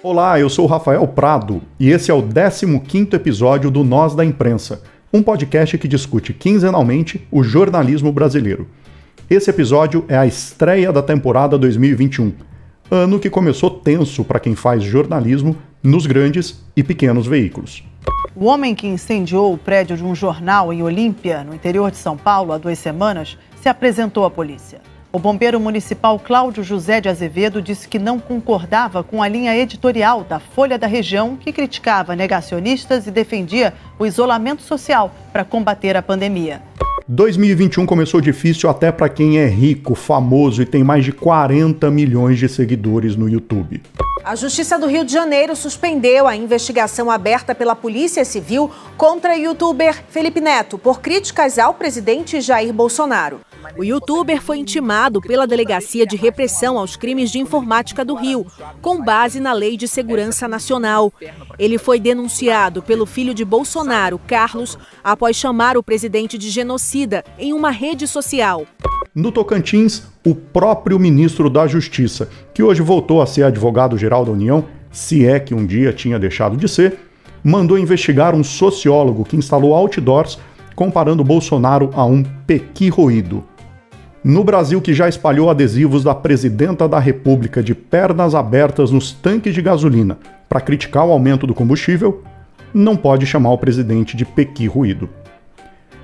Olá, eu sou o Rafael Prado e esse é o 15º episódio do Nós da Imprensa, um podcast que discute quinzenalmente o jornalismo brasileiro. Esse episódio é a estreia da temporada 2021, ano que começou tenso para quem faz jornalismo nos grandes e pequenos veículos. O homem que incendiou o prédio de um jornal em Olímpia, no interior de São Paulo, há duas semanas, se apresentou à polícia. O bombeiro municipal Cláudio José de Azevedo disse que não concordava com a linha editorial da Folha da Região, que criticava negacionistas e defendia o isolamento social para combater a pandemia. 2021 começou difícil até para quem é rico, famoso e tem mais de 40 milhões de seguidores no YouTube. A Justiça do Rio de Janeiro suspendeu a investigação aberta pela Polícia Civil contra o youtuber Felipe Neto por críticas ao presidente Jair Bolsonaro. O youtuber foi intimado pela Delegacia de Repressão aos Crimes de Informática do Rio, com base na Lei de Segurança Nacional. Ele foi denunciado pelo filho de Bolsonaro, Carlos, após chamar o presidente de em uma rede social. No Tocantins, o próprio ministro da Justiça, que hoje voltou a ser advogado-geral da União, se é que um dia tinha deixado de ser, mandou investigar um sociólogo que instalou outdoors comparando Bolsonaro a um pequi roído. No Brasil, que já espalhou adesivos da presidenta da República de pernas abertas nos tanques de gasolina para criticar o aumento do combustível, não pode chamar o presidente de pequi ruído.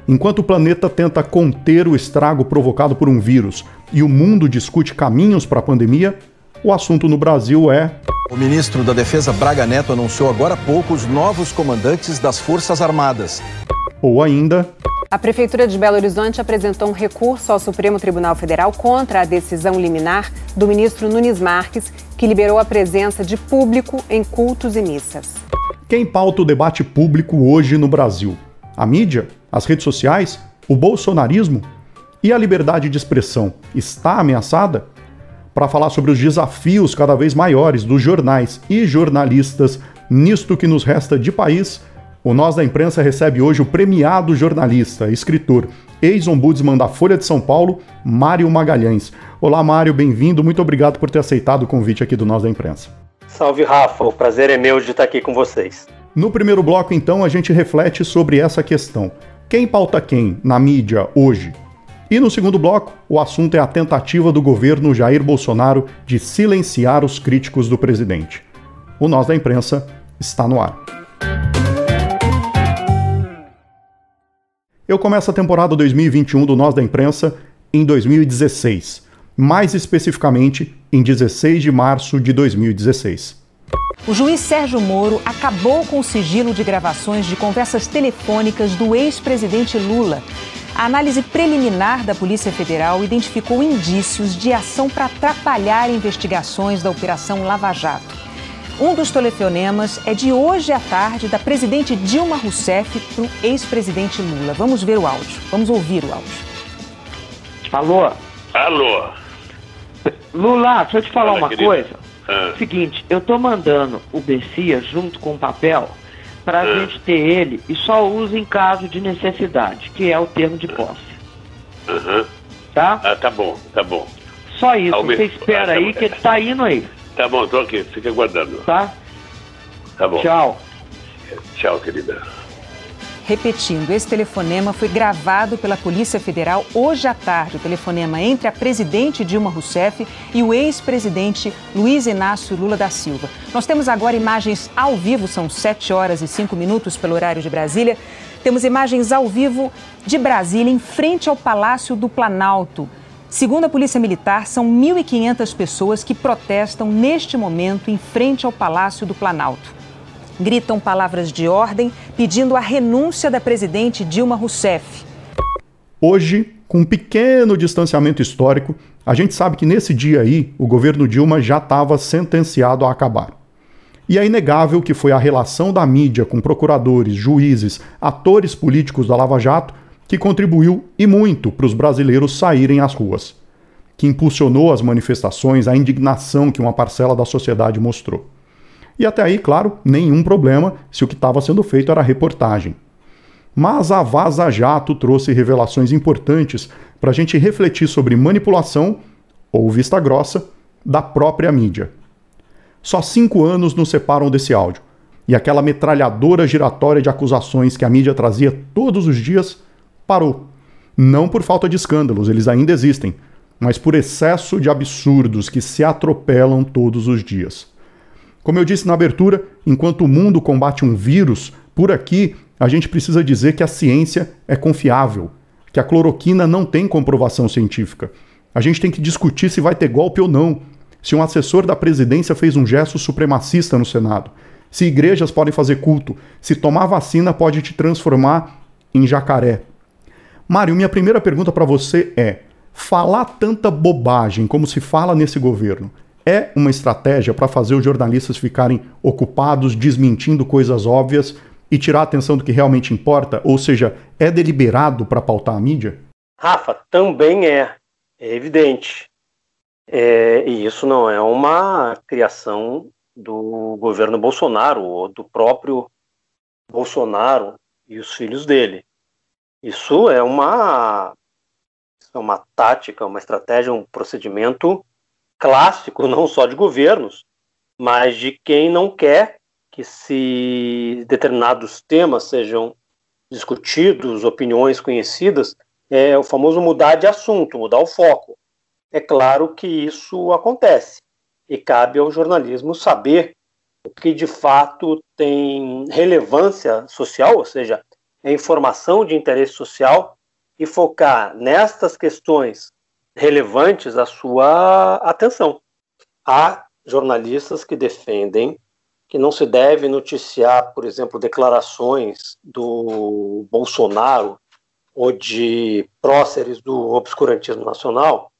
Enquanto o planeta tenta conter o estrago provocado por um vírus e o mundo discute caminhos para a pandemia, o assunto no Brasil é. O ministro da Defesa Braga Neto anunciou agora há pouco os novos comandantes das Forças Armadas. Ou ainda. A Prefeitura de Belo Horizonte apresentou um recurso ao Supremo Tribunal Federal contra a decisão liminar do ministro Nunes Marques, que liberou a presença de público em cultos e missas. Quem pauta o debate público hoje no Brasil? A mídia? As redes sociais? O bolsonarismo? E a liberdade de expressão está ameaçada? Para falar sobre os desafios cada vez maiores dos jornais e jornalistas nisto que nos resta de país, o Nós da Imprensa recebe hoje o premiado jornalista, escritor, ex-ombudsman da Folha de São Paulo, Mário Magalhães. Olá, Mário, bem-vindo. Muito obrigado por ter aceitado o convite aqui do Nós da Imprensa. Salve, Rafa. O prazer é meu de estar aqui com vocês. No primeiro bloco, então, a gente reflete sobre essa questão. Quem pauta quem na mídia hoje? E no segundo bloco, o assunto é a tentativa do governo Jair Bolsonaro de silenciar os críticos do presidente. O Nós da Imprensa está no ar. Eu começo a temporada 2021 do Nós da Imprensa em 2016, mais especificamente em 16 de março de 2016. O juiz Sérgio Moro acabou com o sigilo de gravações de conversas telefônicas do ex-presidente Lula. A análise preliminar da Polícia Federal identificou indícios de ação para atrapalhar investigações da Operação Lava Jato. Um dos telefonemas é de hoje à tarde da presidente Dilma Rousseff para o ex-presidente Lula. Vamos ver o áudio. Vamos ouvir o áudio. Alô? Alô? Lula, deixa eu te falar Fala, uma querido. coisa. Ah. Seguinte, eu tô mandando o Messias junto com o papel pra Ah. gente ter ele e só usa em caso de necessidade, que é o termo de posse. Aham. Tá? Ah, tá bom, tá bom. Só isso. Ao Você mesmo- espera ah, tá aí bom. que ele tá indo aí, Tá bom, tô aqui, fica aguardando. tá? Tá bom. Tchau. Tchau, querida. Repetindo, esse telefonema foi gravado pela Polícia Federal hoje à tarde. O telefonema entre a presidente Dilma Rousseff e o ex-presidente Luiz Inácio Lula da Silva. Nós temos agora imagens ao vivo, são 7 horas e 5 minutos pelo horário de Brasília. Temos imagens ao vivo de Brasília, em frente ao Palácio do Planalto. Segundo a Polícia Militar, são 1.500 pessoas que protestam neste momento em frente ao Palácio do Planalto gritam palavras de ordem pedindo a renúncia da presidente Dilma Rousseff. Hoje, com um pequeno distanciamento histórico, a gente sabe que nesse dia aí o governo Dilma já estava sentenciado a acabar. E é inegável que foi a relação da mídia com procuradores, juízes, atores políticos da Lava Jato que contribuiu e muito para os brasileiros saírem às ruas, que impulsionou as manifestações, a indignação que uma parcela da sociedade mostrou. E até aí, claro, nenhum problema se o que estava sendo feito era reportagem. Mas a Vaza Jato trouxe revelações importantes para a gente refletir sobre manipulação, ou vista grossa, da própria mídia. Só cinco anos nos separam desse áudio. E aquela metralhadora giratória de acusações que a mídia trazia todos os dias parou. Não por falta de escândalos, eles ainda existem, mas por excesso de absurdos que se atropelam todos os dias. Como eu disse na abertura, enquanto o mundo combate um vírus, por aqui a gente precisa dizer que a ciência é confiável, que a cloroquina não tem comprovação científica. A gente tem que discutir se vai ter golpe ou não, se um assessor da presidência fez um gesto supremacista no Senado, se igrejas podem fazer culto, se tomar vacina pode te transformar em jacaré. Mário, minha primeira pergunta para você é: falar tanta bobagem como se fala nesse governo é uma estratégia para fazer os jornalistas ficarem ocupados desmentindo coisas óbvias e tirar a atenção do que realmente importa? Ou seja, é deliberado para pautar a mídia? Rafa, também é. É evidente. É, e isso não é uma criação do governo Bolsonaro ou do próprio Bolsonaro e os filhos dele. Isso é uma, é uma tática, uma estratégia, um procedimento clássico, não só de governos, mas de quem não quer que se determinados temas sejam discutidos, opiniões conhecidas, é o famoso mudar de assunto, mudar o foco. É claro que isso acontece e cabe ao jornalismo saber o que de fato tem relevância social, ou seja, é informação de interesse social, e focar nestas questões relevantes à sua atenção. Há jornalistas que defendem que não se deve noticiar, por exemplo, declarações do Bolsonaro ou de próceres do obscurantismo nacional,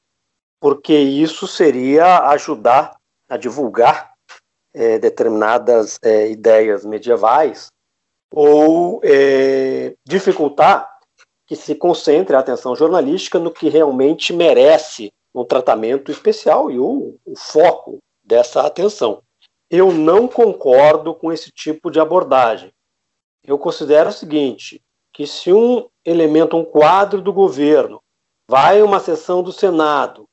porque isso seria ajudar a divulgar é, determinadas é, ideias medievais ou é, dificultar que se concentre a atenção jornalística no que realmente merece um tratamento especial e o, o foco dessa atenção. Eu não concordo com esse tipo de abordagem. Eu considero o seguinte, que se um elemento, um quadro do governo, vai a uma sessão do Senado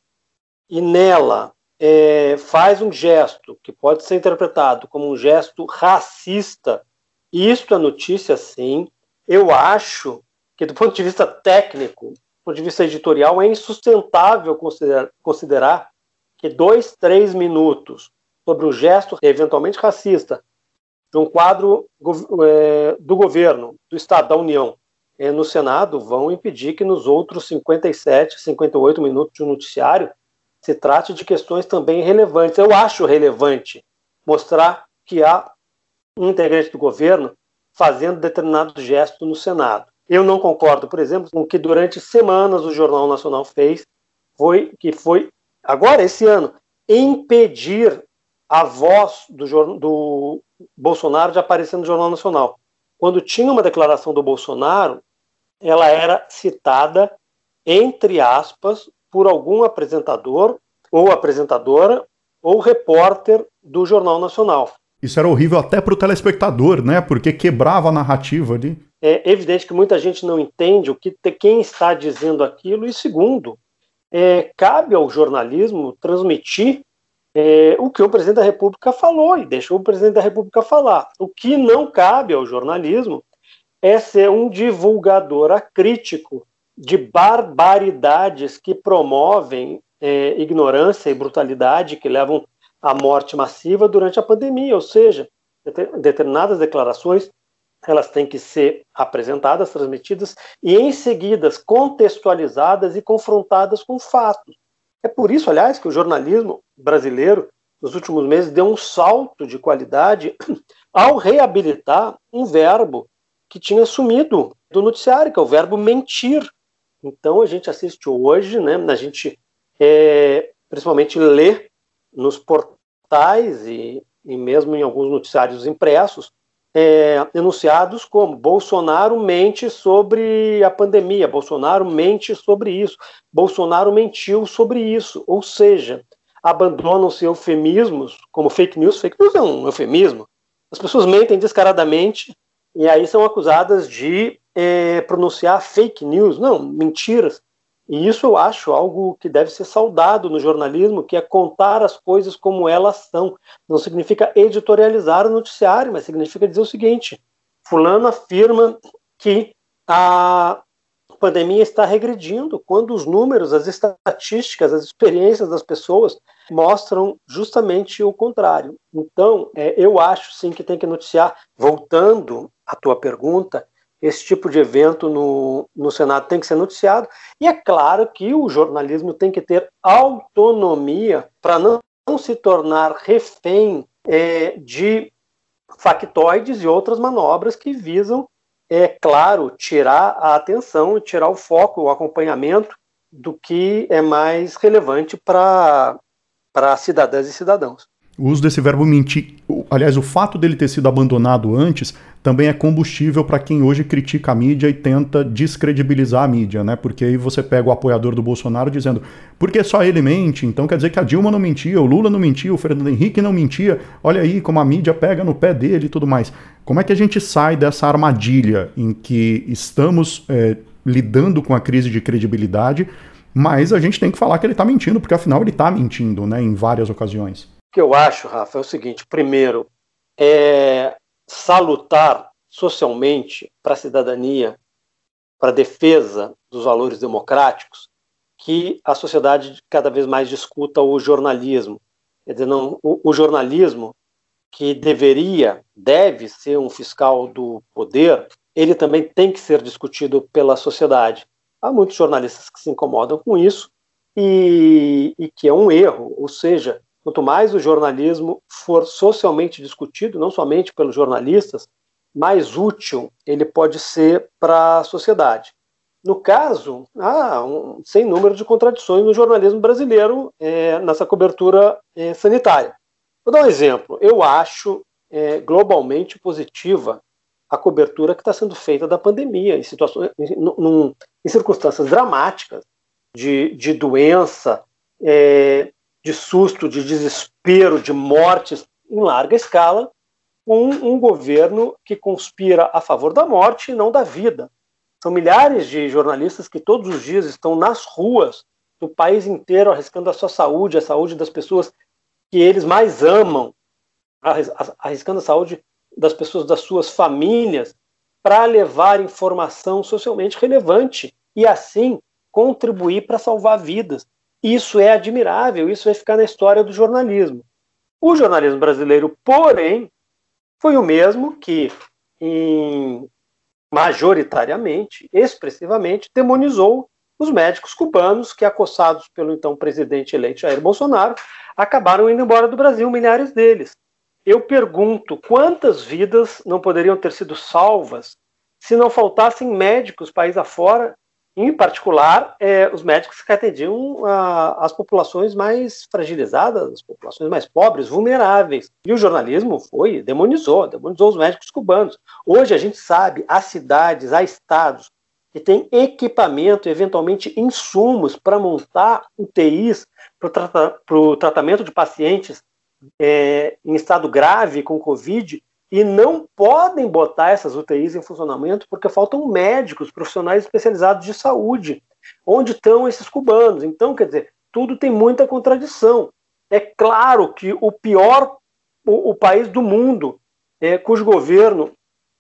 e nela é, faz um gesto que pode ser interpretado como um gesto racista, isto é notícia sim. Eu acho que, do ponto de vista técnico, do ponto de vista editorial, é insustentável considerar, considerar que dois, três minutos sobre um gesto eventualmente racista de um quadro é, do governo, do Estado, da União, é, no Senado, vão impedir que nos outros 57, 58 minutos de um noticiário se trate de questões também relevantes. Eu acho relevante mostrar que há um integrante do governo fazendo determinado gesto no Senado. Eu não concordo, por exemplo, com o que durante semanas o Jornal Nacional fez, foi que foi agora esse ano impedir a voz do, do Bolsonaro de aparecer no Jornal Nacional. Quando tinha uma declaração do Bolsonaro, ela era citada entre aspas por algum apresentador ou apresentadora ou repórter do Jornal Nacional. Isso era horrível até para o telespectador, né? Porque quebrava a narrativa ali. É evidente que muita gente não entende o que quem está dizendo aquilo. E segundo, é, cabe ao jornalismo transmitir é, o que o presidente da República falou e deixou o presidente da República falar. O que não cabe ao jornalismo é ser um divulgador acrítico de barbaridades que promovem é, ignorância e brutalidade, que levam à morte massiva durante a pandemia. Ou seja, determinadas declarações elas têm que ser apresentadas, transmitidas e em seguida contextualizadas e confrontadas com fatos. É por isso, aliás, que o jornalismo brasileiro nos últimos meses deu um salto de qualidade ao reabilitar um verbo que tinha sumido do noticiário, que é o verbo mentir. Então a gente assiste hoje, né, a gente é, principalmente lê nos portais e, e mesmo em alguns noticiários impressos, é, enunciados como Bolsonaro mente sobre a pandemia, Bolsonaro mente sobre isso, Bolsonaro mentiu sobre isso, ou seja, abandonam-se eufemismos como fake news, fake news é um eufemismo, as pessoas mentem descaradamente e aí são acusadas de é, pronunciar fake news, não, mentiras, E isso eu acho algo que deve ser saudado no jornalismo, que é contar as coisas como elas são. Não significa editorializar o noticiário, mas significa dizer o seguinte: Fulano afirma que a pandemia está regredindo, quando os números, as estatísticas, as experiências das pessoas mostram justamente o contrário. Então, é, eu acho sim que tem que noticiar. Voltando à tua pergunta, esse tipo de evento no, no Senado tem que ser noticiado. E é claro que o jornalismo tem que ter autonomia para não, não, se tornar refém é, de factoides e outras manobras que visam é claro, tirar a atenção, tirar o foco, o acompanhamento do que é mais relevante para cidadãs e cidadãos. O uso desse verbo mentir, aliás, o fato dele ter sido abandonado antes também é combustível para quem hoje critica a mídia e tenta descredibilizar a mídia, né? Porque aí você pega o apoiador do Bolsonaro dizendo, porque só ele mente, então quer dizer que a Dilma não mentia, o Lula não mentia, o Fernando Henrique não mentia, olha aí como a mídia pega no pé dele e tudo mais. Como é que a gente sai dessa armadilha em que estamos é, lidando com a crise de credibilidade, mas a gente tem que falar que ele está mentindo, porque afinal ele está mentindo, né, em várias ocasiões que eu acho, Rafa, é o seguinte: primeiro, é salutar socialmente para a cidadania, para a defesa dos valores democráticos, que a sociedade cada vez mais discuta o jornalismo. Quer dizer, não, o, o jornalismo, que deveria, deve ser um fiscal do poder, ele também tem que ser discutido pela sociedade. Há muitos jornalistas que se incomodam com isso e, e que é um erro, ou seja, Quanto mais o jornalismo for socialmente discutido, não somente pelos jornalistas, mais útil ele pode ser para a sociedade. No caso, há um sem número de contradições no jornalismo brasileiro é, nessa cobertura é, sanitária. Vou dar um exemplo. Eu acho é, globalmente positiva a cobertura que está sendo feita da pandemia em situações, em, num, em circunstâncias dramáticas de, de doença, é, de susto, de desespero, de mortes em larga escala, com um governo que conspira a favor da morte e não da vida. São milhares de jornalistas que todos os dias estão nas ruas do país inteiro arriscando a sua saúde, a saúde das pessoas que eles mais amam, arriscando a saúde das pessoas das suas famílias, para levar informação socialmente relevante e assim contribuir para salvar vidas. Isso é admirável, isso vai ficar na história do jornalismo. O jornalismo brasileiro, porém, foi o mesmo que, em, majoritariamente, expressivamente, demonizou os médicos cubanos que, acossados pelo então presidente eleito Jair Bolsonaro, acabaram indo embora do Brasil, milhares deles. Eu pergunto quantas vidas não poderiam ter sido salvas se não faltassem médicos país afora em particular, é, os médicos que atendiam a, as populações mais fragilizadas, as populações mais pobres, vulneráveis. E o jornalismo foi, demonizou, demonizou os médicos cubanos. Hoje a gente sabe, há cidades, há estados que têm equipamento, eventualmente insumos para montar UTIs para o trata, tratamento de pacientes é, em estado grave com Covid e não podem botar essas UTIs em funcionamento porque faltam médicos, profissionais especializados de saúde. Onde estão esses cubanos? Então, quer dizer, tudo tem muita contradição. É claro que o pior, o, o país do mundo, é, cujo governo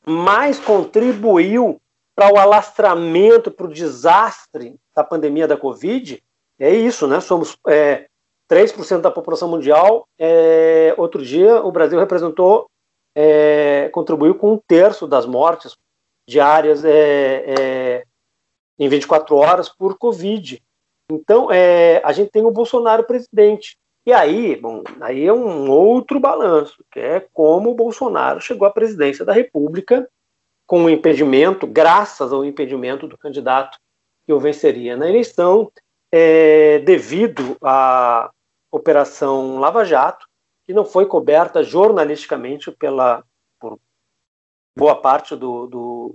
mais contribuiu para o alastramento, para o desastre da pandemia da Covid, é isso, né? Somos é, 3% da população mundial. É, outro dia, o Brasil representou é, contribuiu com um terço das mortes diárias é, é, em 24 horas por Covid. Então, é, a gente tem o Bolsonaro presidente. E aí, bom, aí é um outro balanço, que é como o Bolsonaro chegou à presidência da República com o impedimento, graças ao impedimento do candidato que o venceria na eleição, é, devido à Operação Lava Jato, que não foi coberta jornalisticamente pela por boa parte do, do,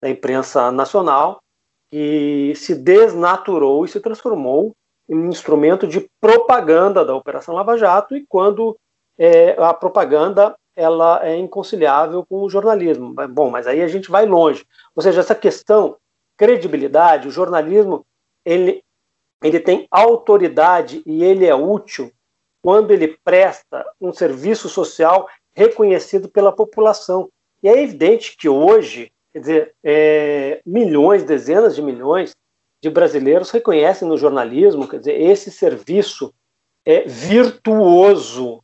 da imprensa nacional, que se desnaturou e se transformou em um instrumento de propaganda da Operação Lava Jato, e quando é, a propaganda ela é inconciliável com o jornalismo. Bom, mas aí a gente vai longe. Ou seja, essa questão credibilidade, o jornalismo ele, ele tem autoridade e ele é útil quando ele presta um serviço social reconhecido pela população. E é evidente que hoje, quer dizer, é, milhões, dezenas de milhões de brasileiros reconhecem no jornalismo, quer dizer, esse serviço é virtuoso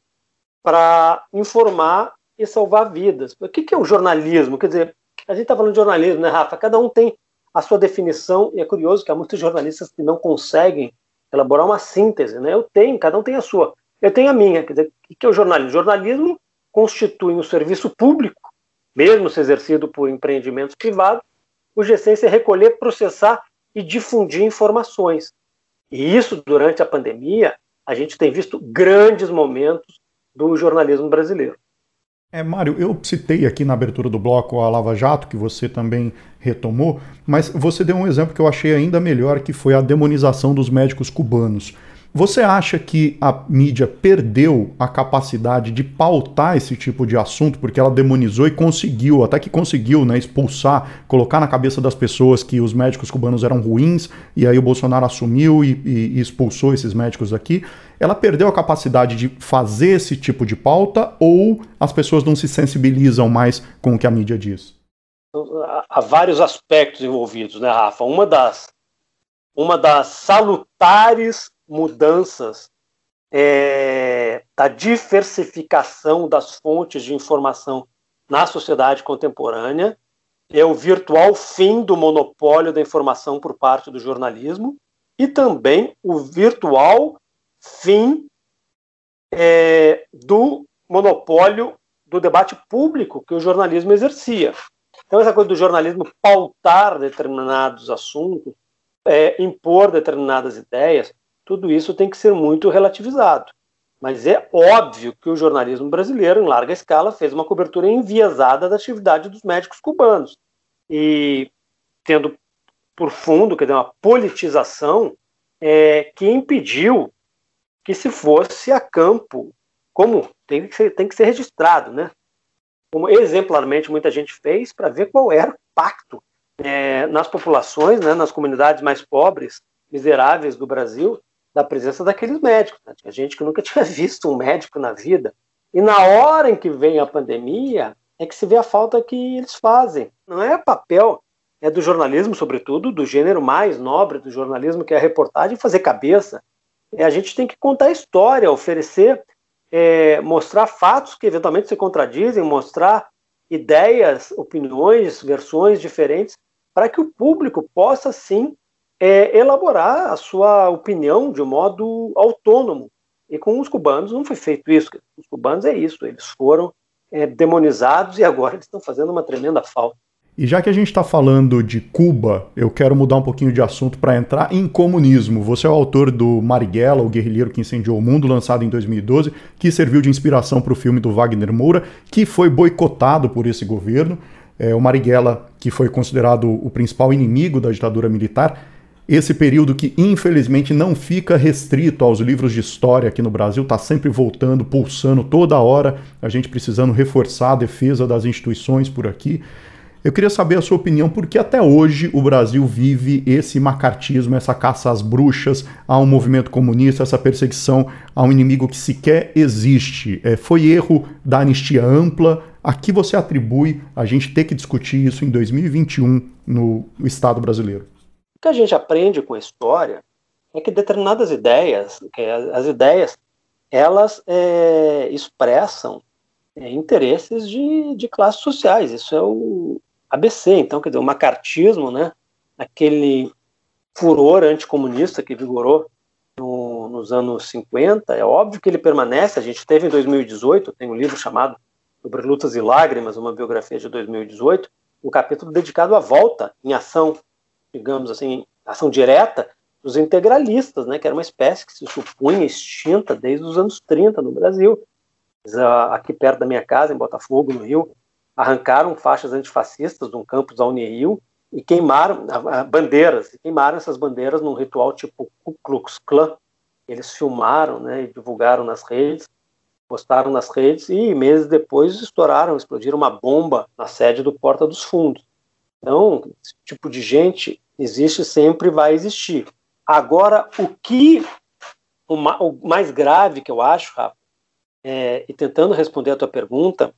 para informar e salvar vidas. O que, que é o jornalismo? Quer dizer, a gente está falando de jornalismo, né, Rafa? Cada um tem a sua definição, e é curioso que há muitos jornalistas que não conseguem elaborar uma síntese, né? Eu tenho, cada um tem a sua. Eu tenho a minha. Quer dizer, o que é o jornalismo? O jornalismo constitui um serviço público, mesmo se exercido por empreendimentos privados, cuja essência é recolher, processar e difundir informações. E isso, durante a pandemia, a gente tem visto grandes momentos do jornalismo brasileiro. É, Mário, eu citei aqui na abertura do bloco a Lava Jato, que você também retomou, mas você deu um exemplo que eu achei ainda melhor, que foi a demonização dos médicos cubanos. Você acha que a mídia perdeu a capacidade de pautar esse tipo de assunto porque ela demonizou e conseguiu, até que conseguiu, né, expulsar, colocar na cabeça das pessoas que os médicos cubanos eram ruins e aí o Bolsonaro assumiu e, e, expulsou esses médicos aqui? Ela perdeu a capacidade de fazer esse tipo de pauta ou as pessoas não se sensibilizam mais com o que a mídia diz? Há vários aspectos envolvidos, né, Rafa? Uma das, uma das salutares mudanças é, da diversificação das fontes de informação na sociedade contemporânea, é o virtual fim do monopólio da informação por parte do jornalismo e também o virtual fim é, do monopólio do debate público que o jornalismo exercia. Então, essa coisa do jornalismo pautar determinados assuntos, é, impor determinadas ideias, tudo isso tem que ser muito relativizado. Mas é óbvio que o jornalismo brasileiro, em larga escala, fez uma cobertura enviesada da atividade dos médicos cubanos. E tendo por fundo, quer dizer, uma politização é, que impediu que se fosse a campo, como tem que ser, tem que ser registrado, né? Como exemplarmente muita gente fez para ver qual era o pacto é, nas populações, né, nas comunidades mais pobres, miseráveis do Brasil, da presença daqueles médicos. Né? Gente que nunca tinha visto um médico na vida. E na hora em que vem a pandemia, é que se vê a falta que eles fazem. Não é papel é do jornalismo, sobretudo, do gênero mais nobre do jornalismo, que é a reportagem, fazer cabeça. É, a gente tem que contar história, oferecer, é, mostrar fatos que eventualmente se contradizem, mostrar ideias, opiniões, versões diferentes, para que o público possa, sim, é, elaborar a sua opinião de um modo autônomo. E com os cubanos não foi feito isso. Os cubanos é isso, eles foram é, demonizados e agora eles estão fazendo uma tremenda falta. E já que a gente está falando de Cuba, eu quero mudar um pouquinho de assunto para entrar em comunismo. Você é o autor do Marighella, o guerrilheiro que incendiou o mundo, lançado em 2012, que serviu de inspiração para o filme do Wagner Moura, que foi boicotado por esse governo. É, o Marighella, que foi considerado o principal inimigo da ditadura militar, esse período que infelizmente não fica restrito aos livros de história aqui no Brasil, está sempre voltando, pulsando toda hora, a gente precisando reforçar a defesa das instituições por aqui. Eu queria saber a sua opinião, porque até hoje o Brasil vive esse macartismo, essa caça às bruxas, a um movimento comunista, essa perseguição a um inimigo que sequer existe. É, foi erro da anistia ampla? A que você atribui a gente ter que discutir isso em 2021 no Estado brasileiro? O que a gente aprende com a história é que determinadas ideias, que as ideias, elas é, expressam é, interesses de, de classes sociais. Isso é o ABC. Então, quer dizer, o macartismo, né, aquele furor anticomunista que vigorou no, nos anos 50, é óbvio que ele permanece. A gente teve em 2018, tem um livro chamado Sobre Lutas e Lágrimas, uma biografia de 2018, um capítulo dedicado à volta em ação digamos assim, ação direta dos integralistas, né, que era uma espécie que se supunha extinta desde os anos 30 no Brasil. Aqui perto da minha casa, em Botafogo, no Rio, arrancaram faixas antifascistas de um campus da Unirio e queimaram bandeiras, e queimaram essas bandeiras num ritual tipo Ku Klux Klan. Eles filmaram né, e divulgaram nas redes, postaram nas redes e meses depois estouraram, explodiram uma bomba na sede do Porta dos Fundos. Então, esse tipo de gente existe sempre vai existir. Agora, o que o, mais grave que eu acho, Rafa, é, e tentando responder a tua pergunta,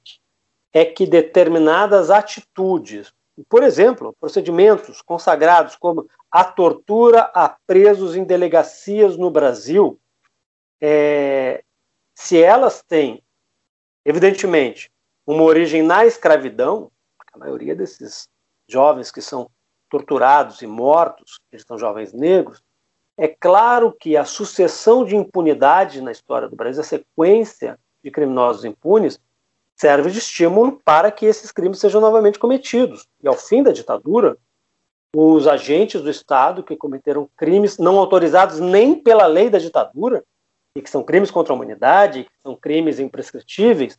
é que determinadas atitudes, por exemplo, procedimentos consagrados como a tortura a presos em delegacias no Brasil, é, se elas têm, evidentemente, uma origem na escravidão, a maioria desses jovens que são torturados e mortos, eles são jovens negros, é claro que a sucessão de impunidade na história do Brasil, a sequência de criminosos impunes, serve de estímulo para que esses crimes sejam novamente cometidos. E ao fim da ditadura, os agentes do Estado que cometeram crimes não autorizados nem pela lei da ditadura, e que são crimes contra a humanidade, que são crimes imprescritíveis,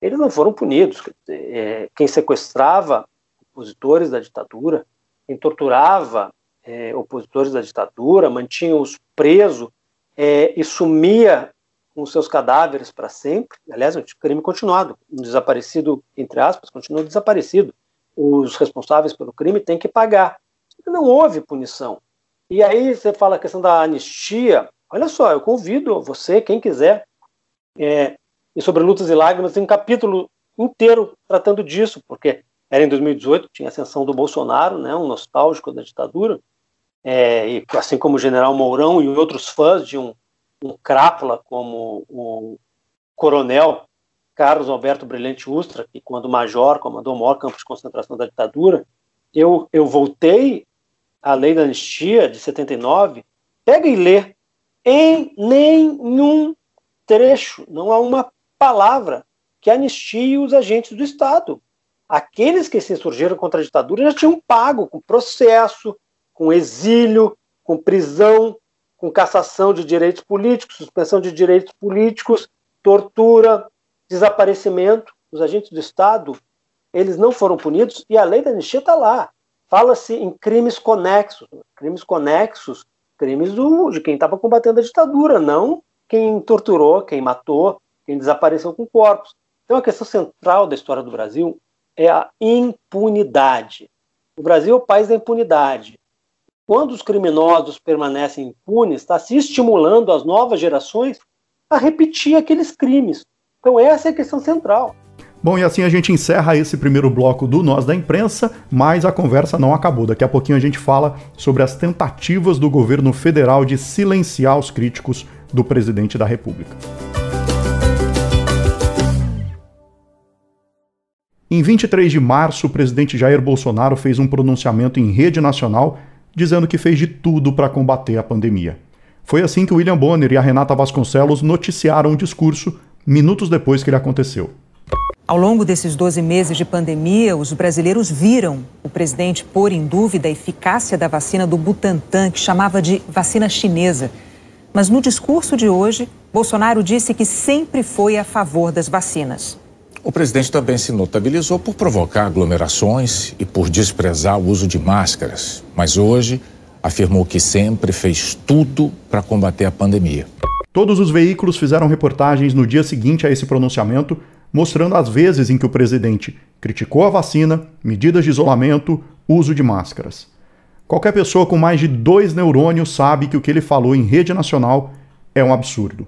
eles não foram punidos. É, quem sequestrava opositores da ditadura, quem torturava é, opositores da ditadura, mantinha-os presos é, e sumia com seus cadáveres para sempre. Aliás, é um crime continuado. Um desaparecido, entre aspas, continua desaparecido. Os responsáveis pelo crime têm que pagar. Não houve punição. E aí você fala a questão da anistia. Olha só, eu convido você, quem quiser, é, e sobre Lutas e Lágrimas, tem um capítulo inteiro tratando disso, porque era em 2018, tinha a ascensão do Bolsonaro, né, um nostálgico da ditadura, é, e assim como o general Mourão e outros fãs de um, um crápula como o coronel Carlos Alberto Brilhante Ustra, que quando major comandou o maior campo de concentração da ditadura, eu, eu voltei à lei da anistia de 79, pega e lê, em nenhum trecho, não há uma palavra que anistie os agentes do Estado. Aqueles que se insurgiram contra a ditadura já tinham pago com processo, com exílio, com prisão, com cassação de direitos políticos, suspensão de direitos políticos, tortura, desaparecimento. Os agentes do Estado, eles não foram punidos e a lei da anistia está lá. Fala-se em crimes conexos. Crimes conexos, crimes do, de quem estava combatendo a ditadura, não quem torturou, quem matou, quem desapareceu com corpos. Então a questão central da história do Brasil é a impunidade. O Brasil é o país da impunidade quando os criminosos permanecem impunes, está se estimulando as novas gerações a repetir aqueles crimes. Então, essa é a questão central. Bom, e assim a gente encerra esse primeiro bloco do Nós da Imprensa, mas a conversa não acabou. Daqui a pouquinho a gente fala sobre as tentativas do governo federal de silenciar os críticos do presidente da República. Em 23 de março, o presidente Jair Bolsonaro fez um pronunciamento em rede nacional dizendo que fez de tudo para combater a pandemia. Foi assim que William Bonner e a Renata Vasconcelos noticiaram o discurso minutos depois que ele aconteceu. Ao longo desses 12 meses de pandemia, os brasileiros viram o presidente pôr em dúvida a eficácia da vacina do Butantan, que chamava de vacina chinesa. Mas no discurso de hoje, Bolsonaro disse que sempre foi a favor das vacinas. O presidente também se notabilizou por provocar aglomerações e por desprezar o uso de máscaras, mas hoje afirmou que sempre fez tudo para combater a pandemia. Todos os veículos fizeram reportagens no dia seguinte a esse pronunciamento, mostrando as vezes em que o presidente criticou a vacina, medidas de isolamento, uso de máscaras. Qualquer pessoa com mais de dois neurônios sabe que o que ele falou em rede nacional é um absurdo.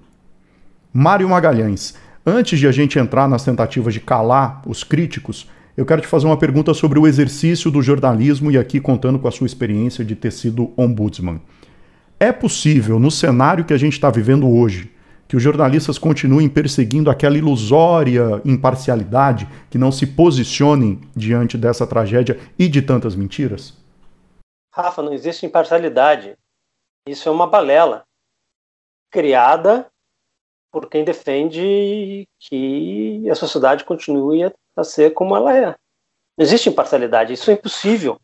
Mário Magalhães Antes de a gente entrar nas tentativas de calar os críticos, eu quero te fazer uma pergunta sobre o exercício do jornalismo e aqui contando com a sua experiência de ter sido ombudsman. É possível, no cenário que a gente está vivendo hoje, que os jornalistas continuem perseguindo aquela ilusória imparcialidade, que não se posicionem diante dessa tragédia e de tantas mentiras? Rafa, não existe imparcialidade. Isso é uma balela criada por quem defende que a sociedade continue a ser como ela é. Não existe imparcialidade, isso é impossível.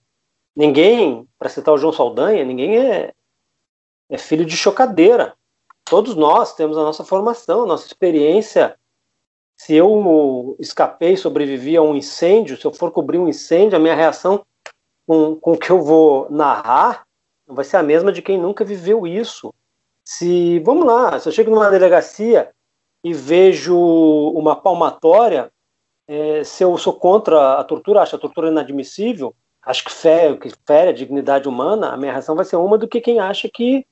Ninguém, para citar o João Saldanha, ninguém é, é filho de chocadeira. Todos nós temos a nossa formação, a nossa experiência. Se eu escapei, sobrevivi a um incêndio, se eu for cobrir um incêndio, a minha reação com, com o que eu vou narrar vai ser a mesma de quem nunca viveu isso. Se, vamos lá, se eu chego numa delegacia e vejo uma palmatória, é, se eu sou contra a tortura, acho a tortura inadmissível, acho que fere, que fere a dignidade humana, a minha reação vai ser uma do que quem acha que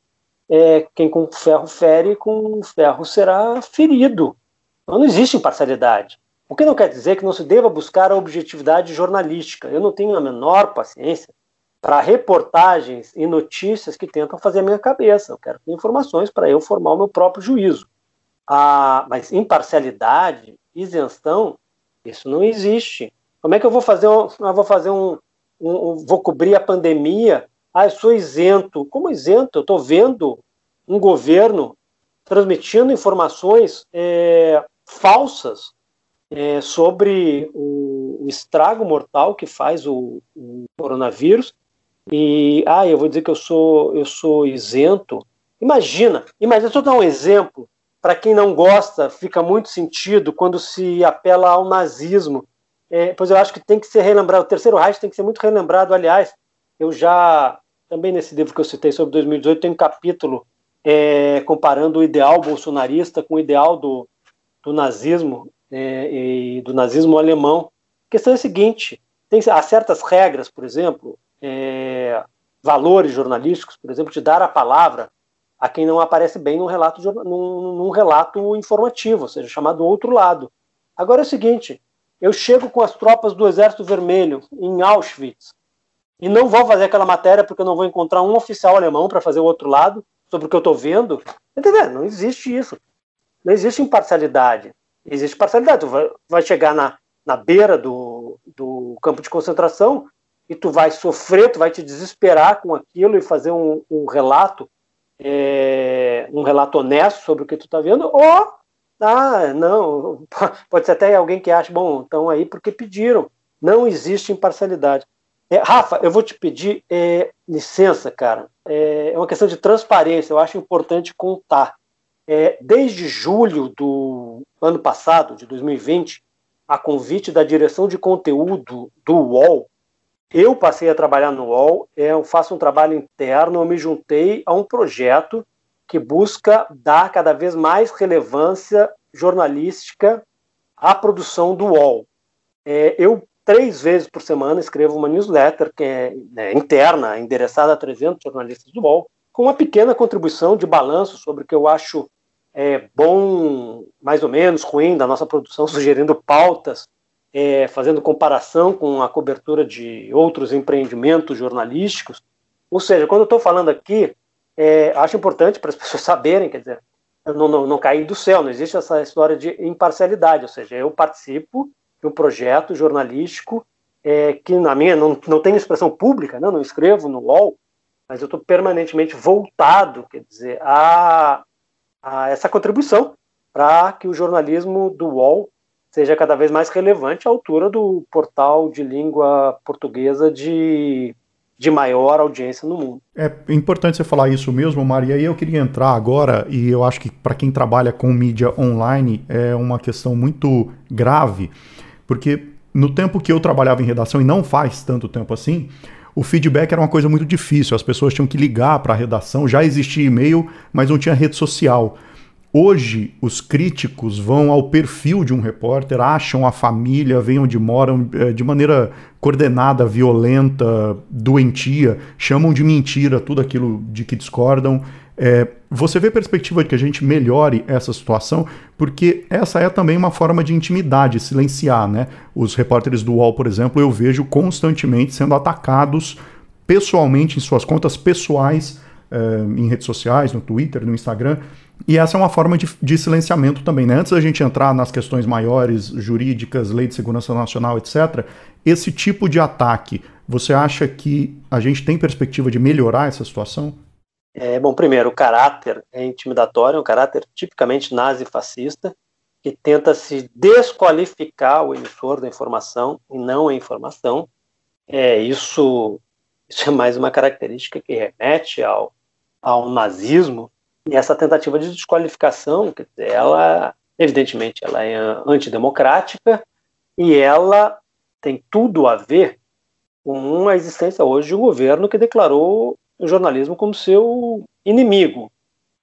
é, quem com ferro fere, com ferro será ferido. Então, não existe imparcialidade. O que não quer dizer que não se deva buscar a objetividade jornalística. Eu não tenho a menor paciência para reportagens e notícias que tentam fazer a minha cabeça. Eu quero informações para eu formar o meu próprio juízo. Ah, mas imparcialidade, isenção, isso não existe. Como é que eu vou fazer um, eu vou fazer um, um, um vou cobrir a pandemia? Ah, eu sou isento. Como isento? Eu estou vendo um governo transmitindo informações é, falsas é, sobre o, o, estrago mortal que faz o, o, coronavírus e ah eu vou dizer que eu sou eu sou isento. Imagina imagina só dar um exemplo. Para quem não gosta fica muito sentido quando se apela ao nazismo. É, pois eu acho que tem que ser relembrado o terceiro Reich tem que ser muito relembrado. Aliás eu já também nesse livro que eu citei sobre 2018 tem um capítulo é, comparando o ideal bolsonarista com o ideal do, do nazismo é, e do nazismo alemão. A questão é a seguinte: tem, há certas regras, por exemplo, é, valores jornalísticos, por exemplo, de dar a palavra a quem não aparece bem num relato, num, num relato informativo, ou seja, chamado outro lado. Agora é o seguinte: eu chego com as tropas do Exército Vermelho em Auschwitz e não vou fazer aquela matéria porque eu não vou encontrar um oficial alemão para fazer o outro lado sobre o que eu estou vendo. Entendeu? Não existe isso. Não existe imparcialidade existe parcialidade. Tu vai, vai chegar na, na beira do, do campo de concentração e tu vai sofrer, tu vai te desesperar com aquilo e fazer um, um relato, é, um relato honesto sobre o que tu está vendo, ou, ah, não, pode ser até alguém que acha, bom, estão aí porque pediram. Não existe imparcialidade. É, Rafa, eu vou te pedir é, licença, cara. É, é uma questão de transparência, eu acho importante contar. É, desde julho do ano passado, de 2020, a convite da direção de conteúdo do UOL, eu passei a trabalhar no UOL, é, eu faço um trabalho interno, eu me juntei a um projeto que busca dar cada vez mais relevância jornalística à produção do UOL. É, eu, três vezes por semana, escrevo uma newsletter que é né, interna, endereçada a 300 jornalistas do UOL, com uma pequena contribuição de balanço sobre o que eu acho é, bom, mais ou menos, ruim da nossa produção, sugerindo pautas, é, fazendo comparação com a cobertura de outros empreendimentos jornalísticos. Ou seja, quando eu estou falando aqui, é, acho importante para as pessoas saberem, quer dizer, não, não, não do céu, não existe essa história de imparcialidade, ou seja, eu participo de um projeto jornalístico é, que na minha não, não tem expressão pública, não, não escrevo no UOL, mas eu estou permanentemente voltado, quer dizer, a a essa contribuição para que o jornalismo do UOL seja cada vez mais relevante à altura do portal de língua portuguesa de, de maior audiência no mundo. É importante você falar isso mesmo, Maria. E eu queria entrar agora, e eu acho que para quem trabalha com mídia online é uma questão muito grave, porque no tempo que eu trabalhava em redação, e não faz tanto tempo assim, o feedback era uma coisa muito difícil, as pessoas tinham que ligar para a redação, já existia e-mail, mas não tinha rede social. Hoje, os críticos vão ao perfil de um repórter, acham a família, veem onde moram eh, de maneira coordenada, violenta, doentia, chamam de mentira tudo aquilo de que discordam. É, você vê perspectiva de que a gente melhore essa situação, porque essa é também uma forma de intimidade, silenciar, né? Os repórteres do UOL, por exemplo, eu vejo constantemente sendo atacados pessoalmente em suas contas pessoais, é, em redes sociais, no Twitter, no Instagram, e essa é uma forma de, de, silenciamento também. Né? Antes da gente entrar nas questões maiores, jurídicas, lei de segurança nacional, etc., esse tipo de ataque, você acha que a gente tem perspectiva de melhorar essa situação? É, bom, primeiro, o caráter é intimidatório, é um caráter tipicamente nazi-fascista, que tenta se desqualificar o emissor da informação e não a informação. É, isso, isso é mais uma característica que remete ao, ao nazismo, e essa tentativa de desqualificação, ela, evidentemente, ela é antidemocrática e ela tem tudo a ver com a existência hoje de um governo que declarou o jornalismo como seu inimigo.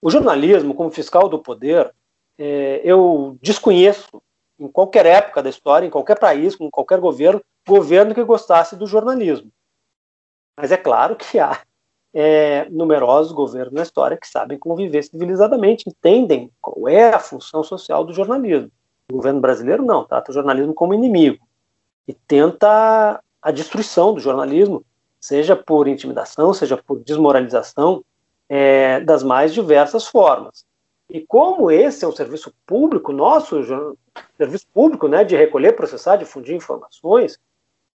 O jornalismo, como fiscal do poder, é, eu desconheço em qualquer época da história, em qualquer país, com qualquer governo, governo que gostasse do jornalismo. Mas é claro que há é, numerosos governos na história que sabem conviver civilizadamente, entendem qual é a função social do jornalismo. O governo brasileiro não, trata o jornalismo como inimigo e tenta a destruição do jornalismo, seja por intimidação, seja por desmoralização, é, das mais diversas formas. E como esse é um serviço público, nosso serviço público, né, de recolher, processar, difundir informações,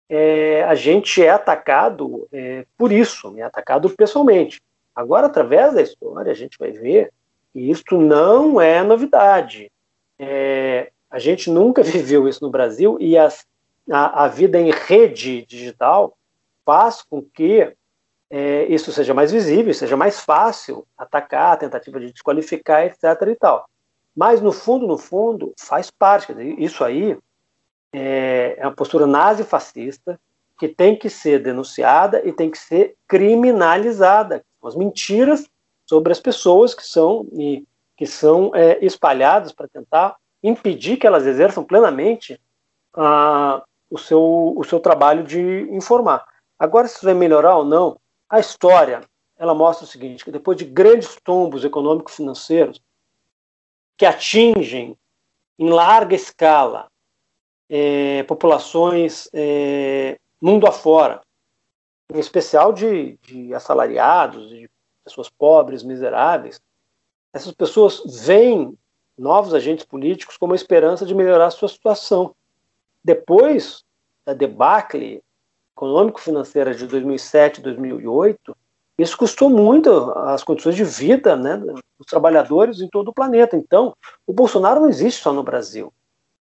é, a gente é atacado é, por isso, é atacado pessoalmente. Agora, através da história, a gente vai ver que isso não é novidade. É, a gente nunca viveu isso no Brasil e as, a, a, vida em rede digital faz com que é, isso seja mais visível, seja mais fácil atacar, tentativa de desqualificar, etc. e tal. Mas, no fundo, no fundo, faz parte. Isso aí é, é uma postura nazi-fascista que tem que ser denunciada e tem que ser criminalizada. As mentiras sobre as pessoas que são, e, que são é, espalhadas para tentar impedir que elas exerçam plenamente o, seu, o seu trabalho de informar. Agora, se isso vai melhorar ou não, a história ela mostra o seguinte, que depois de grandes tombos econômico-financeiros que atingem em larga escala é, populações é, mundo afora, em especial de, de assalariados, de pessoas pobres, miseráveis, essas pessoas veem novos agentes políticos como a esperança de melhorar a sua situação. Depois da debacle econômico-financeira de 2007 2008, isso custou muito as condições de vida né, dos trabalhadores em todo o planeta. Então, o Bolsonaro não existe só no Brasil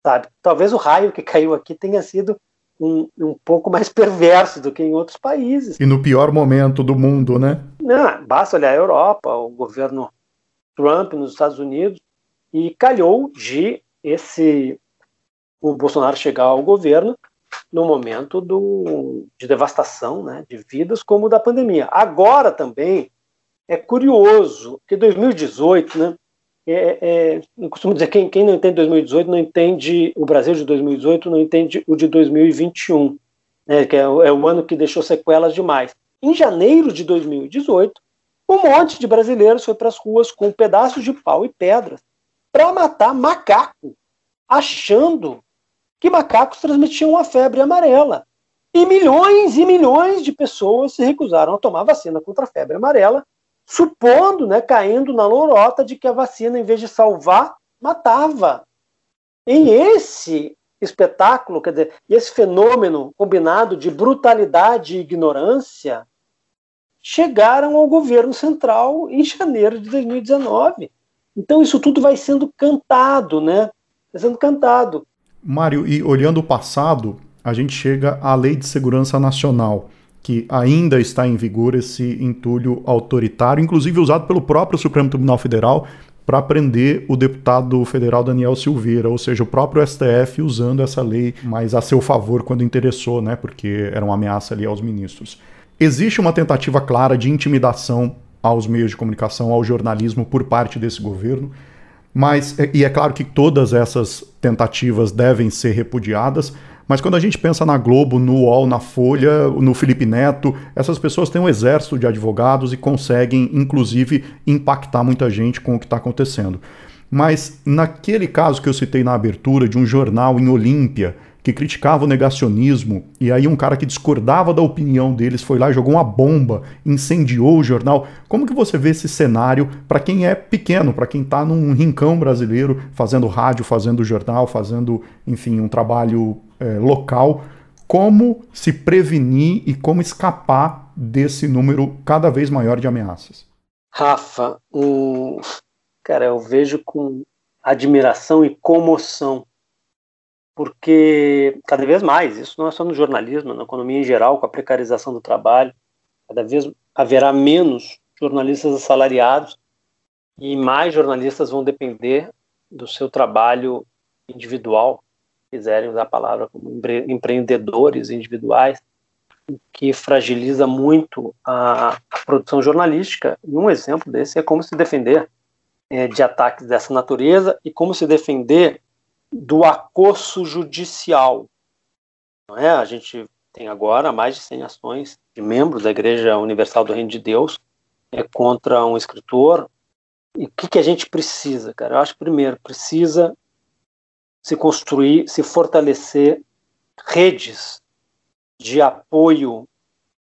sabe? Talvez o raio que caiu aqui tenha sido um, um pouco mais perverso do que em outros países. E no pior momento do mundo, né? Não, basta olhar a Europa, o governo Trump nos Estados Unidos, e calhou de esse o Bolsonaro chegar ao governo no momento do, de devastação né, de vidas como o da pandemia. Agora também é curioso que 2018, né, é, é, eu costumo dizer quem, quem não entende 2018 não entende o Brasil de 2018, não entende o de 2021, né, que é, é o ano que deixou sequelas demais. Em janeiro de 2018, um monte de brasileiros foi para as ruas com pedaços de pau e pedras para matar macaco, achando que macacos transmitiam a febre amarela. E milhões e milhões de pessoas se recusaram a tomar vacina contra a febre amarela supondo, né, caindo na lorota de que a vacina, em vez de salvar, matava. E esse espetáculo, quer dizer, esse fenômeno combinado de brutalidade e ignorância chegaram ao governo central em janeiro de 2019. Então isso tudo vai sendo cantado, né? Vai sendo cantado. Mário, e olhando o passado, a gente chega à Lei de Segurança Nacional que ainda está em vigor esse entulho autoritário, inclusive usado pelo próprio Supremo Tribunal Federal para prender o deputado federal Daniel Silveira, ou seja, o próprio STF usando essa lei mais a seu favor quando interessou, né, porque era uma ameaça ali aos ministros. Existe uma tentativa clara de intimidação aos meios de comunicação, ao jornalismo por parte desse governo, mas e é claro que todas essas tentativas devem ser repudiadas, mas quando a gente pensa na Globo, no UOL, na Folha, no Felipe Neto, essas pessoas têm um exército de advogados e conseguem, inclusive, impactar muita gente com o que está acontecendo. Mas naquele caso que eu citei na abertura de um jornal em Olímpia, que criticava o negacionismo, e aí um cara que discordava da opinião deles foi lá jogou uma bomba, incendiou o jornal. Como que você vê esse cenário para quem é pequeno, para quem está num rincão brasileiro, fazendo rádio, fazendo jornal, fazendo, enfim, um trabalho é, local? Como se prevenir e como escapar desse número cada vez maior de ameaças? Rafa, um... cara, eu vejo com admiração e comoção porque cada vez mais, isso não é só no jornalismo, na economia em geral, com a precarização do trabalho, cada vez haverá menos jornalistas assalariados e mais jornalistas vão depender do seu trabalho individual, se quiserem usar a palavra como empreendedores individuais, que fragiliza muito a, a produção jornalística. E um exemplo desse é como se defender é, de ataques dessa natureza e como se defender do acosso judicial. Não é? A gente tem agora mais de 100 ações de membros da Igreja Universal do Reino de Deus é, contra um escritor. E o que, que a gente precisa, cara? Eu acho que, primeiro, precisa se construir, se fortalecer redes de apoio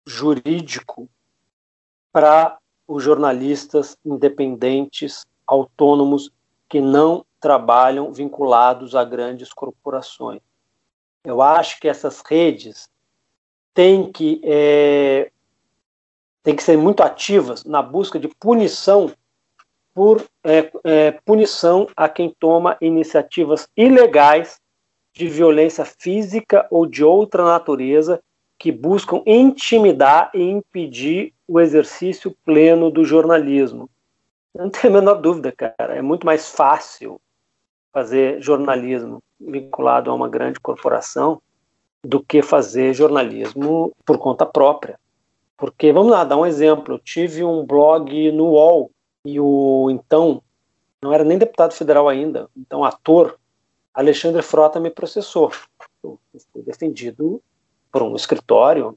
jurídico para os jornalistas independentes, autônomos, que não trabalham vinculados a grandes corporações. Eu acho que essas redes têm que, é, têm que ser muito ativas na busca de punição por é, é, punição a quem toma iniciativas ilegais de violência física ou de outra natureza que buscam intimidar e impedir o exercício pleno do jornalismo. Não tem a menor dúvida, cara. É muito mais fácil fazer jornalismo vinculado a uma grande corporação do que fazer jornalismo por conta própria. Porque, vamos lá, dar um exemplo. Eu tive um blog no UOL e o então, não era nem deputado federal ainda, então ator, Alexandre Frota me processou. Eu fui defendido por um escritório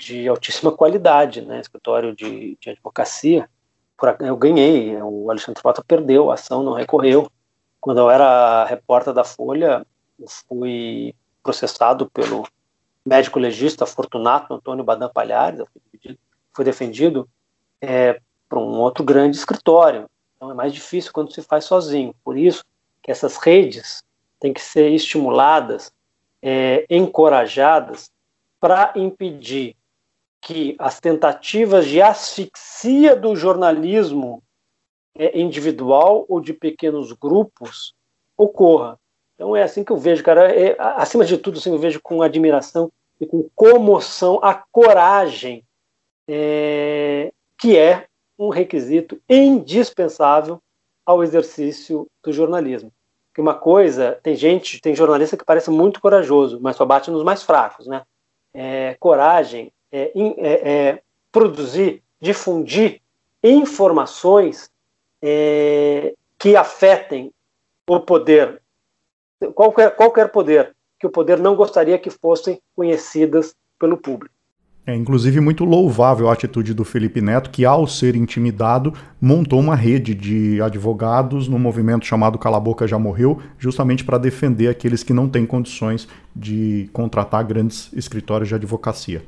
de altíssima qualidade, né? escritório de, de advocacia. Eu ganhei, o Alexandre Frota perdeu a ação, não recorreu. Quando eu era repórter da Folha, eu fui processado pelo médico legista Fortunato Antônio Badan Palhares, foi defendido é, por um outro grande escritório. Então é mais difícil quando se faz sozinho. Por isso que essas redes têm que ser estimuladas, é, encorajadas para impedir que as tentativas de asfixia do jornalismo individual ou de pequenos grupos ocorra. Então é assim que eu vejo, cara. É, acima de tudo, assim, eu vejo com admiração e com comoção a coragem é, que é um requisito indispensável ao exercício do jornalismo. Que uma coisa, tem gente, tem jornalista que parece muito corajoso, mas só bate nos mais fracos, né? É, coragem é, é, é produzir, difundir informações é, que afetem o poder qualquer, qualquer poder, que o poder não gostaria que fossem conhecidas pelo público. É inclusive muito louvável a atitude do Felipe Neto, que ao ser intimidado montou uma rede de advogados no movimento chamado Cala Boca Já Morreu, justamente para defender aqueles que não têm condições de contratar grandes escritórios de advocacia.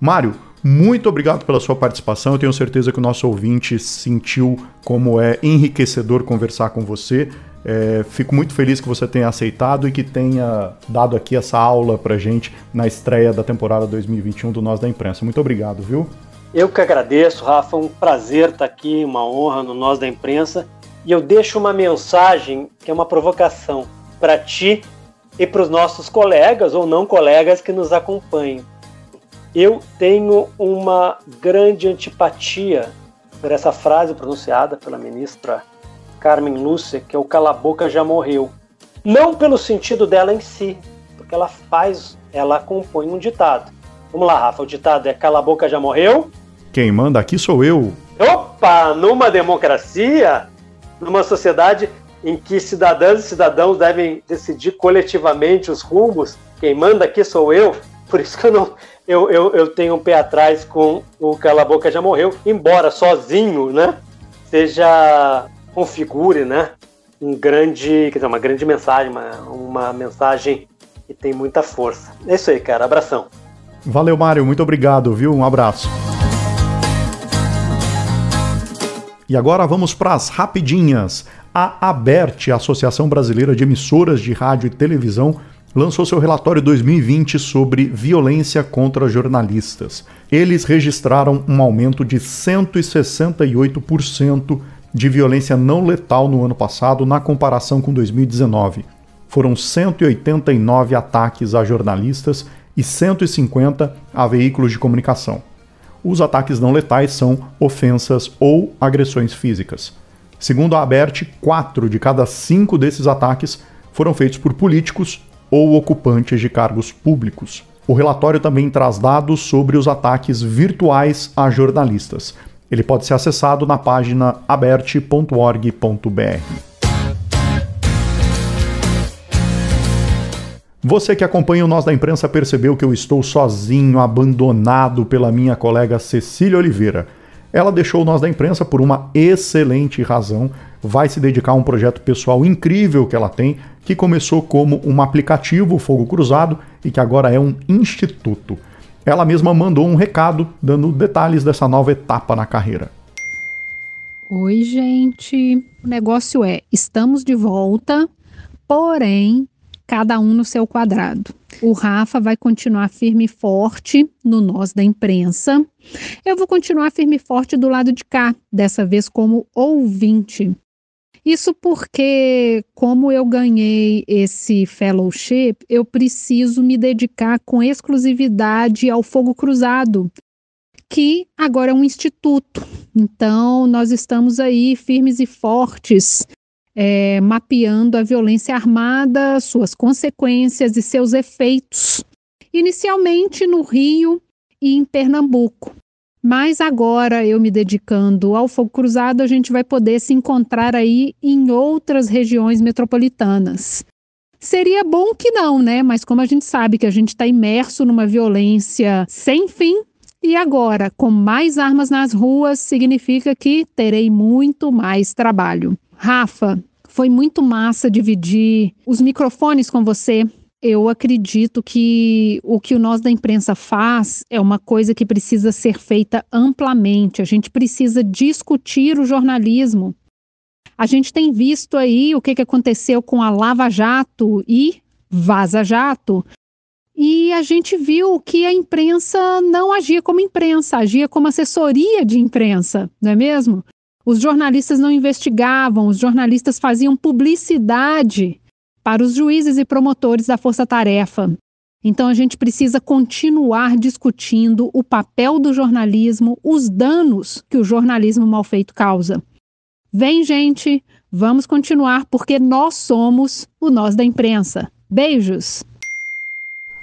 Mário, muito obrigado pela sua participação. Eu tenho certeza que o nosso ouvinte sentiu como é enriquecedor conversar com você. É, fico muito feliz que você tenha aceitado e que tenha dado aqui essa aula pra gente na estreia da temporada 2021 do Nós da Imprensa. Muito obrigado, viu? Eu que agradeço, Rafa. Um prazer estar aqui, uma honra no Nós da Imprensa. E eu deixo uma mensagem que é uma provocação para ti e para os nossos colegas ou não colegas que nos acompanham. Eu tenho uma grande antipatia por essa frase pronunciada pela ministra Carmen Lúcia, que é o Cala Boca Já Morreu. Não pelo sentido dela em si, porque ela faz, ela compõe um ditado. Vamos lá, Rafa, o ditado é Cala Boca Já Morreu? Quem manda aqui sou eu. Opa, numa democracia, numa sociedade em que cidadãs e cidadãos devem decidir coletivamente os rumos, quem manda aqui sou eu. Por isso que eu não, eu, eu, eu tenho um pé atrás com o Cala Boca Já Morreu, embora sozinho, né? Seja configure, né, um grande, quer dizer, uma grande mensagem, uma, uma mensagem que tem muita força. É isso aí, cara. Abração. Valeu, Mário. Muito obrigado, viu? Um abraço. E agora vamos para as rapidinhas. A ABERT, Associação Brasileira de Emissoras de Rádio e Televisão, lançou seu relatório 2020 sobre violência contra jornalistas. Eles registraram um aumento de 168% de violência não letal no ano passado na comparação com 2019. Foram 189 ataques a jornalistas e 150 a veículos de comunicação. Os ataques não letais são ofensas ou agressões físicas. Segundo a Abert, quatro de cada cinco desses ataques foram feitos por políticos ou ocupantes de cargos públicos. O relatório também traz dados sobre os ataques virtuais a jornalistas. Ele pode ser acessado na página aberte.org.br. Você que acompanha o Nós da Imprensa percebeu que eu estou sozinho, abandonado pela minha colega Cecília Oliveira. Ela deixou o Nós da Imprensa por uma excelente razão, vai se dedicar a um projeto pessoal incrível que ela tem, que começou como um aplicativo Fogo Cruzado e que agora é um instituto. Ela mesma mandou um recado dando detalhes dessa nova etapa na carreira. Oi, gente. O negócio é: estamos de volta, porém, cada um no seu quadrado. O Rafa vai continuar firme e forte no nós da imprensa. Eu vou continuar firme e forte do lado de cá, dessa vez como ouvinte. Isso porque, como eu ganhei esse fellowship, eu preciso me dedicar com exclusividade ao fogo cruzado, que agora é um instituto. Então, nós estamos aí firmes e fortes é, mapeando a violência armada, suas consequências e seus efeitos, inicialmente no Rio e em Pernambuco. Mas agora, eu me dedicando ao fogo cruzado, a gente vai poder se encontrar aí em outras regiões metropolitanas. Seria bom que não, né? Mas como a gente sabe que a gente está imerso numa violência sem fim, e agora, com mais armas nas ruas, significa que terei muito mais trabalho. Rafa, foi muito massa dividir os microfones com você. Eu acredito que o que o nós da imprensa faz é uma coisa que precisa ser feita amplamente. A gente precisa discutir o jornalismo. A gente tem visto aí o que, que aconteceu com a Lava Jato e Vaza Jato. E a gente viu que a imprensa não agia como imprensa, agia como assessoria de imprensa, não é mesmo? Os jornalistas não investigavam, os jornalistas faziam publicidade para os juízes e promotores da força-tarefa. Então a gente precisa continuar discutindo o papel do jornalismo, os danos que o jornalismo mal feito causa. Vem, gente, vamos continuar porque nós somos o nós da imprensa. Beijos!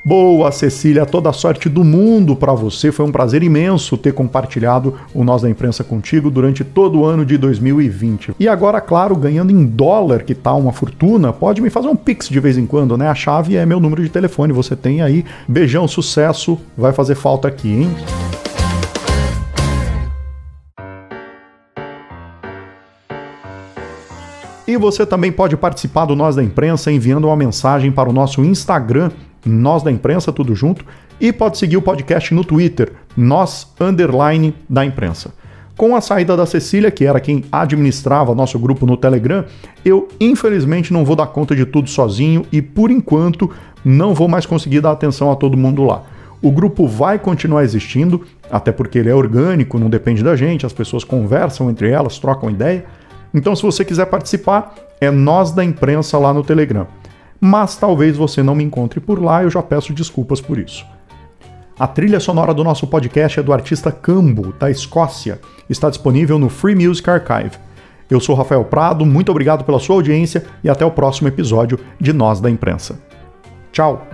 Boa, Cecília, toda a sorte do mundo para você. Foi um prazer imenso ter compartilhado o Nós da Imprensa contigo durante todo o ano de 2020. E agora, claro, ganhando em dólar, que tá uma fortuna, pode me fazer um pix de vez em quando, né? A chave é meu número de telefone, você tem aí. Beijão, sucesso, vai fazer falta aqui, hein? E você também pode participar do Nós da Imprensa enviando uma mensagem para o nosso Instagram nós da imprensa, tudo junto, e pode seguir o podcast no Twitter, nós underline da imprensa. Com a saída da Cecília, que era quem administrava nosso grupo no Telegram, eu infelizmente não vou dar conta de tudo sozinho e por enquanto não vou mais conseguir dar atenção a todo mundo lá. O grupo vai continuar existindo, até porque ele é orgânico, não depende da gente, as pessoas conversam entre elas, trocam ideia. Então, se você quiser participar, é nós da imprensa lá no Telegram mas talvez você não me encontre por lá, eu já peço desculpas por isso. A trilha sonora do nosso podcast é do artista Cambo, da Escócia. Está disponível no Free Music Archive. Eu sou Rafael Prado, muito obrigado pela sua audiência e até o próximo episódio de Nós da Imprensa. Tchau!